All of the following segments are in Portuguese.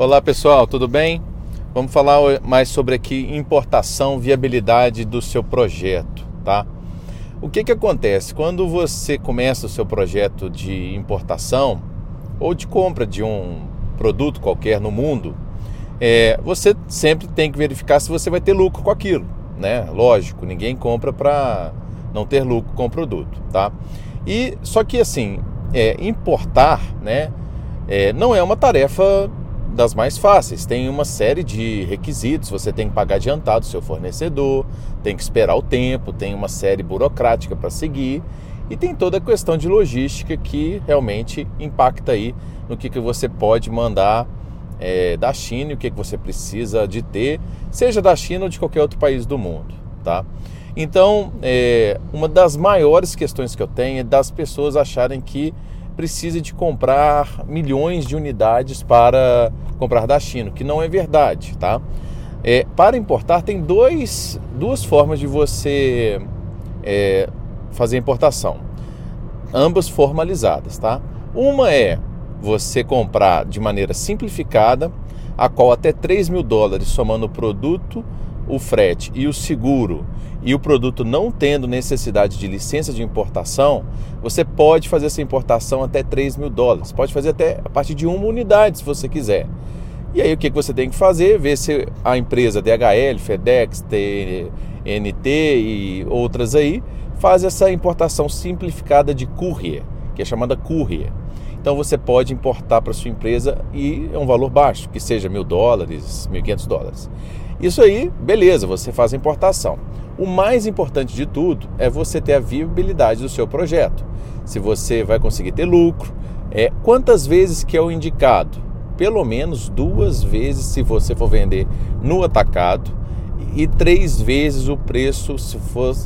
Olá pessoal, tudo bem? Vamos falar mais sobre aqui importação, viabilidade do seu projeto, tá? O que que acontece quando você começa o seu projeto de importação ou de compra de um produto qualquer no mundo? É, você sempre tem que verificar se você vai ter lucro com aquilo, né? Lógico, ninguém compra para não ter lucro com o produto, tá? E só que assim, é, importar, né? É, não é uma tarefa das mais fáceis. Tem uma série de requisitos, você tem que pagar adiantado o seu fornecedor, tem que esperar o tempo, tem uma série burocrática para seguir e tem toda a questão de logística que realmente impacta aí no que, que você pode mandar é, da China e o que, que você precisa de ter, seja da China ou de qualquer outro país do mundo, tá? Então, é, uma das maiores questões que eu tenho é das pessoas acharem que precisa de comprar milhões de unidades para comprar da China, que não é verdade, tá? É, para importar tem dois, duas formas de você é, fazer importação, ambas formalizadas, tá? Uma é você comprar de maneira simplificada, a qual até 3 mil dólares somando o produto, o frete e o seguro e o produto não tendo necessidade de licença de importação, você pode fazer essa importação até 3 mil dólares. Pode fazer até a partir de uma unidade, se você quiser. E aí o que você tem que fazer? Ver se a empresa DHL, FedEx, TNT e outras aí faz essa importação simplificada de courier, que é chamada courier. Então você pode importar para sua empresa e é um valor baixo, que seja mil dólares, mil quinhentos dólares. Isso aí, beleza, você faz a importação. O mais importante de tudo é você ter a viabilidade do seu projeto. Se você vai conseguir ter lucro, é quantas vezes que é o indicado? Pelo menos duas vezes se você for vender no atacado e três vezes o preço se for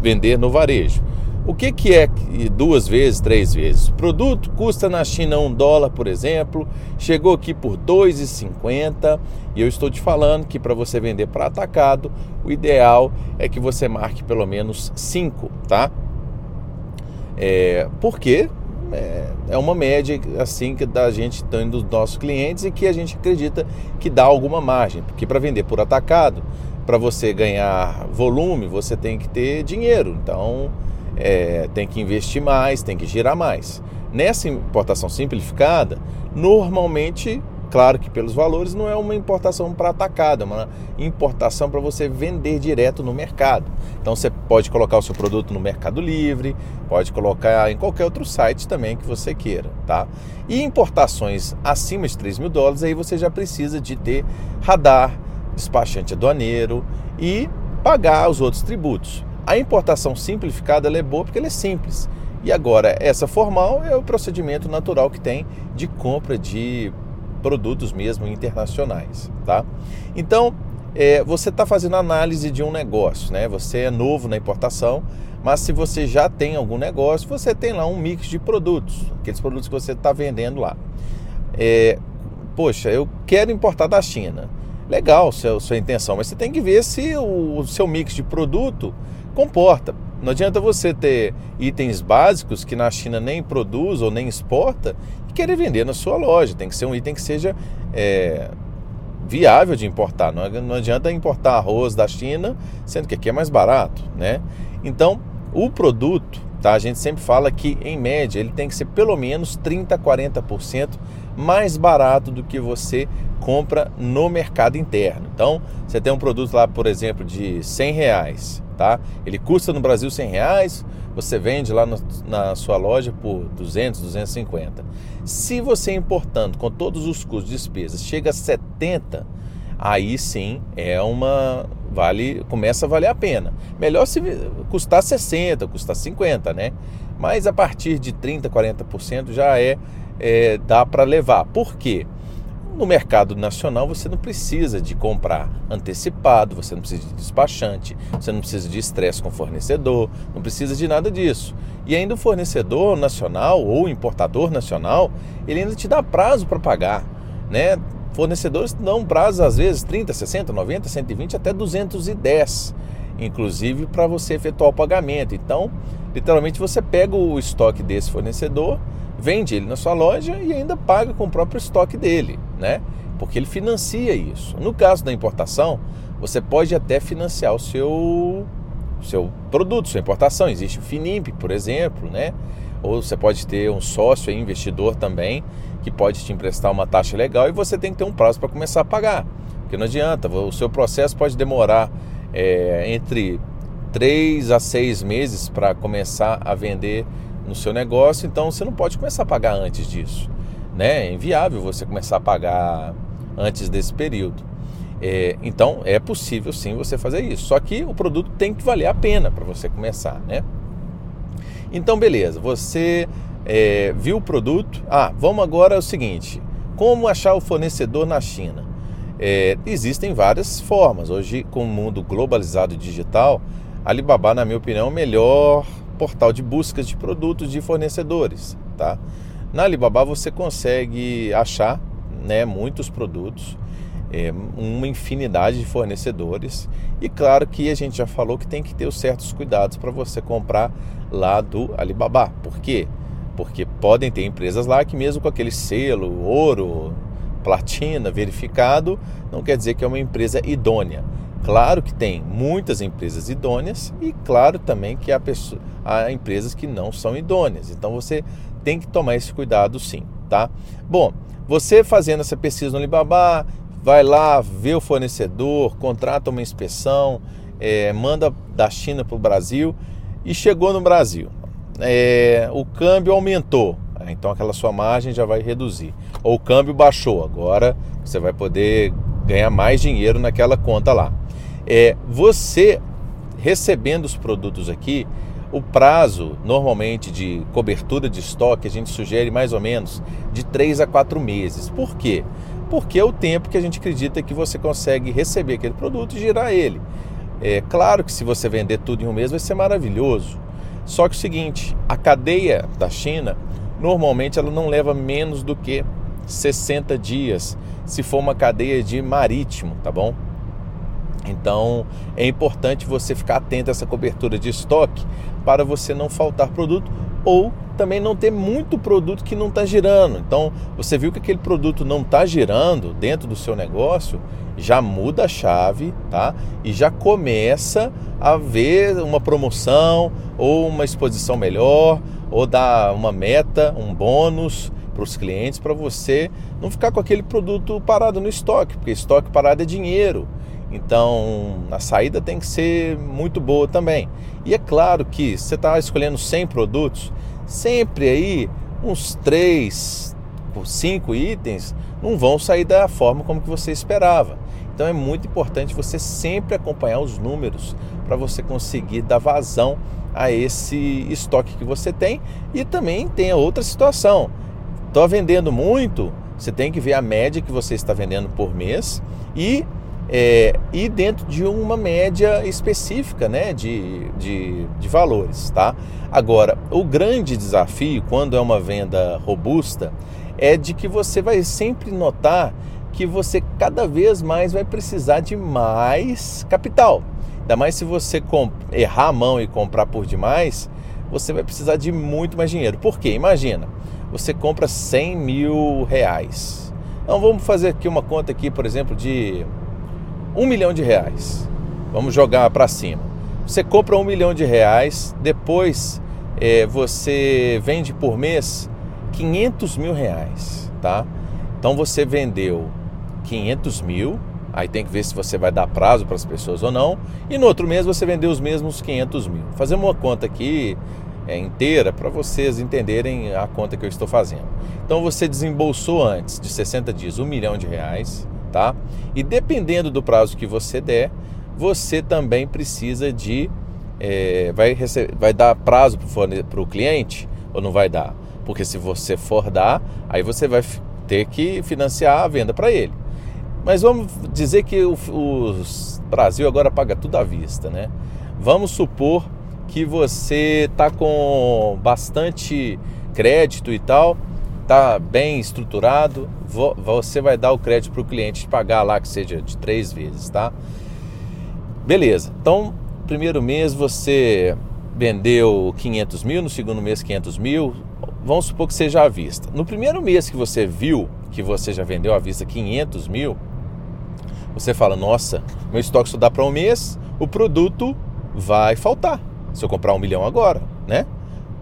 vender no varejo. O que, que é duas vezes, três vezes? O produto custa na China um dólar, por exemplo, chegou aqui por 2,50 e eu estou te falando que para você vender para atacado, o ideal é que você marque pelo menos 5, tá? É, porque é, é uma média assim que da gente tendo dos nossos clientes e que a gente acredita que dá alguma margem, porque para vender por atacado, para você ganhar volume, você tem que ter dinheiro. Então, é, tem que investir mais, tem que girar mais. Nessa importação simplificada, normalmente, claro que pelos valores, não é uma importação para atacado, é uma importação para você vender direto no mercado. Então você pode colocar o seu produto no Mercado Livre, pode colocar em qualquer outro site também que você queira, tá? E importações acima de 3 mil dólares, aí você já precisa de ter radar, despachante aduaneiro e pagar os outros tributos. A importação simplificada é boa porque ela é simples. E agora, essa formal é o procedimento natural que tem de compra de produtos mesmo internacionais, tá? Então, é, você está fazendo análise de um negócio, né? Você é novo na importação, mas se você já tem algum negócio, você tem lá um mix de produtos, aqueles produtos que você está vendendo lá. É, poxa, eu quero importar da China. Legal, seu, sua intenção, mas você tem que ver se o, o seu mix de produto comporta. Não adianta você ter itens básicos que na China nem produz ou nem exporta e querer vender na sua loja. Tem que ser um item que seja é, viável de importar. Não, não adianta importar arroz da China, sendo que aqui é mais barato, né? Então, o produto, tá? A gente sempre fala que em média ele tem que ser pelo menos 30 a 40% mais barato do que você compra no mercado interno. Então, você tem um produto lá, por exemplo, de 100 reais tá? Ele custa no Brasil 100 reais, você vende lá no, na sua loja por 200, 250. Se você importando com todos os custos, despesas, chega a 70, aí sim é uma vale começa a valer a pena. Melhor se custar 60, custar 50, né? Mas a partir de 30, 40% já é, é dá para levar. Por quê? No mercado nacional você não precisa de comprar antecipado, você não precisa de despachante, você não precisa de estresse com fornecedor, não precisa de nada disso. E ainda o fornecedor nacional ou importador nacional, ele ainda te dá prazo para pagar, né? Fornecedores dão prazo às vezes 30, 60, 90, 120 até 210, inclusive para você efetuar o pagamento. Então, literalmente você pega o estoque desse fornecedor, vende ele na sua loja e ainda paga com o próprio estoque dele, né? Porque ele financia isso. No caso da importação, você pode até financiar o seu seu produto, sua importação. Existe o Finimp, por exemplo, né? Ou você pode ter um sócio investidor também que pode te emprestar uma taxa legal e você tem que ter um prazo para começar a pagar. Porque não adianta, o seu processo pode demorar é, entre 3 a 6 meses para começar a vender no seu negócio, então você não pode começar a pagar antes disso. Né? É inviável você começar a pagar antes desse período. É, então é possível sim você fazer isso. Só que o produto tem que valer a pena para você começar, né? Então beleza, você é, viu o produto. Ah, vamos agora ao seguinte: como achar o fornecedor na China? É, existem várias formas. Hoje, com o mundo globalizado e digital, Alibaba, na minha opinião, é o melhor portal de buscas de produtos de fornecedores, tá? Na Alibaba você consegue achar, né, muitos produtos, é, uma infinidade de fornecedores e claro que a gente já falou que tem que ter os certos cuidados para você comprar lá do Alibaba. Por quê? Porque podem ter empresas lá que mesmo com aquele selo ouro, platina verificado, não quer dizer que é uma empresa idônea. Claro que tem muitas empresas idôneas e claro também que há, pessoas, há empresas que não são idôneas. Então você tem que tomar esse cuidado sim, tá? Bom, você fazendo essa pesquisa no Alibaba, vai lá, vê o fornecedor, contrata uma inspeção, é, manda da China para o Brasil e chegou no Brasil. É, o câmbio aumentou, então aquela sua margem já vai reduzir. Ou o câmbio baixou, agora você vai poder ganhar mais dinheiro naquela conta lá é você recebendo os produtos aqui, o prazo normalmente de cobertura de estoque a gente sugere mais ou menos de 3 a 4 meses. Por quê? Porque é o tempo que a gente acredita que você consegue receber aquele produto e girar ele. É claro que se você vender tudo em um mês vai ser maravilhoso. Só que o seguinte, a cadeia da China normalmente ela não leva menos do que 60 dias, se for uma cadeia de marítimo, tá bom? Então é importante você ficar atento a essa cobertura de estoque para você não faltar produto ou também não ter muito produto que não está girando. Então você viu que aquele produto não está girando dentro do seu negócio, já muda a chave, tá? E já começa a ver uma promoção ou uma exposição melhor ou dar uma meta, um bônus para os clientes para você não ficar com aquele produto parado no estoque, porque estoque parado é dinheiro. Então a saída tem que ser muito boa também. E é claro que você está escolhendo 100 produtos, sempre aí uns 3, 5 itens não vão sair da forma como que você esperava. Então é muito importante você sempre acompanhar os números para você conseguir dar vazão a esse estoque que você tem e também tem outra situação. Estou vendendo muito, você tem que ver a média que você está vendendo por mês e é, e dentro de uma média específica né, de, de, de valores. Tá? Agora, o grande desafio quando é uma venda robusta é de que você vai sempre notar que você cada vez mais vai precisar de mais capital. Ainda mais se você errar a mão e comprar por demais, você vai precisar de muito mais dinheiro. Por quê? Imagina, você compra 100 mil reais. Então vamos fazer aqui uma conta aqui, por exemplo, de um milhão de reais. Vamos jogar para cima. Você compra um milhão de reais, depois é, você vende por mês 500 mil reais, tá? Então você vendeu 500 mil, aí tem que ver se você vai dar prazo para as pessoas ou não, e no outro mês você vendeu os mesmos 500 mil. Fazemos uma conta aqui é, inteira para vocês entenderem a conta que eu estou fazendo. Então você desembolsou antes de 60 dias um milhão de reais, tá? E dependendo do prazo que você der, você também precisa de é, vai, receber, vai dar prazo para o cliente ou não vai dar? Porque se você for dar, aí você vai ter que financiar a venda para ele. Mas vamos dizer que o, o Brasil agora paga tudo à vista, né? Vamos supor que você está com bastante crédito e tal está bem estruturado, você vai dar o crédito para o cliente pagar lá que seja de três vezes, tá? Beleza. Então, primeiro mês você vendeu 500 mil, no segundo mês 500 mil, vamos supor que seja à vista. No primeiro mês que você viu que você já vendeu à vista 500 mil, você fala: Nossa, meu estoque só dá para um mês, o produto vai faltar. Se eu comprar um milhão agora, né?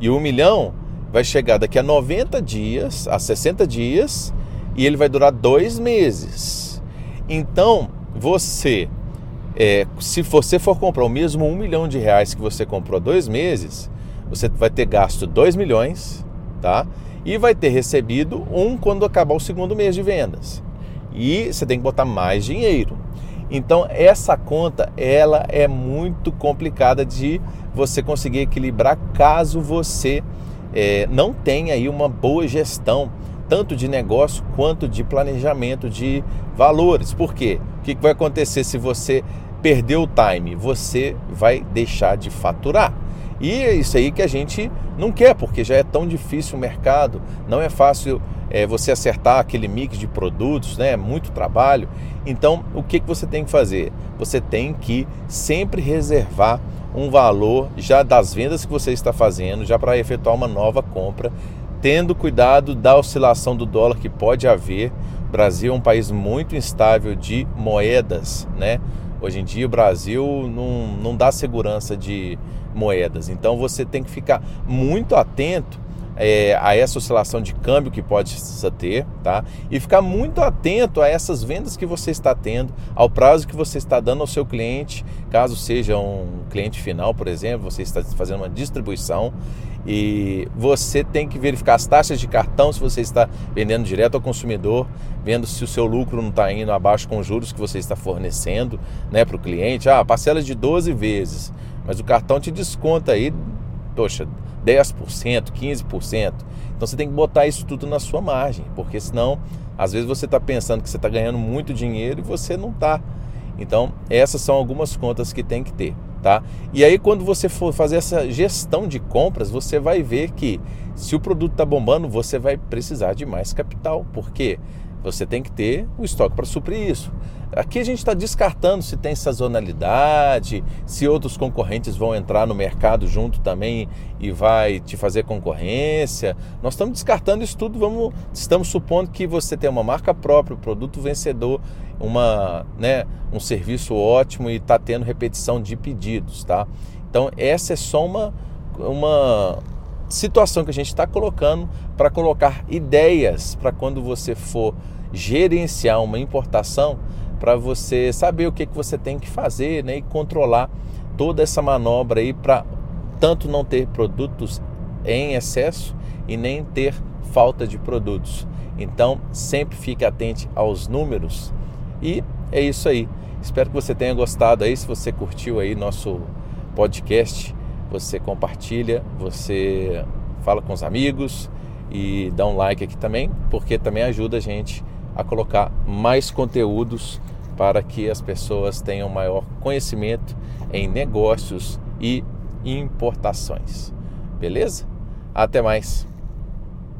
E um milhão vai chegar daqui a 90 dias, a 60 dias, e ele vai durar dois meses. Então, você, é, se você for comprar o mesmo um milhão de reais que você comprou há dois meses, você vai ter gasto 2 milhões, tá? E vai ter recebido um quando acabar o segundo mês de vendas. E você tem que botar mais dinheiro. Então essa conta ela é muito complicada de você conseguir equilibrar caso você é, não tenha aí uma boa gestão tanto de negócio quanto de planejamento de valores. Por quê? O que vai acontecer se você perder o time? Você vai deixar de faturar. E é isso aí que a gente não quer, porque já é tão difícil o mercado, não é fácil é, você acertar aquele mix de produtos, né? É muito trabalho. Então, o que, que você tem que fazer? Você tem que sempre reservar um valor já das vendas que você está fazendo, já para efetuar uma nova compra, tendo cuidado da oscilação do dólar que pode haver. O Brasil é um país muito instável de moedas, né? Hoje em dia o Brasil não, não dá segurança de moedas. Então você tem que ficar muito atento é, a essa oscilação de câmbio que pode ter, tá? E ficar muito atento a essas vendas que você está tendo, ao prazo que você está dando ao seu cliente, caso seja um cliente final, por exemplo, você está fazendo uma distribuição e você tem que verificar as taxas de cartão se você está vendendo direto ao consumidor, vendo se o seu lucro não está indo abaixo com os juros que você está fornecendo né, para o cliente. Ah, parcela de 12 vezes, mas o cartão te desconta aí, poxa, 10%, 15%. Então você tem que botar isso tudo na sua margem, porque senão, às vezes você está pensando que você está ganhando muito dinheiro e você não está. Então, essas são algumas contas que tem que ter, tá? E aí, quando você for fazer essa gestão de compras, você vai ver que se o produto está bombando, você vai precisar de mais capital, porque você tem que ter o estoque para suprir isso. Aqui a gente está descartando se tem sazonalidade, se outros concorrentes vão entrar no mercado junto também e vai te fazer concorrência. Nós estamos descartando isso tudo, vamos, estamos supondo que você tem uma marca própria, um produto vencedor, uma, né, um serviço ótimo e está tendo repetição de pedidos, tá? Então essa é só uma, uma situação que a gente está colocando para colocar ideias para quando você for gerenciar uma importação, para você saber o que, que você tem que fazer né, e controlar toda essa manobra aí para tanto não ter produtos em excesso e nem ter falta de produtos. Então, sempre fique atente aos números e é isso aí. Espero que você tenha gostado aí. Se você curtiu aí nosso podcast, você compartilha, você fala com os amigos e dá um like aqui também, porque também ajuda a gente a colocar mais conteúdos para que as pessoas tenham maior conhecimento em negócios e importações. Beleza? Até mais!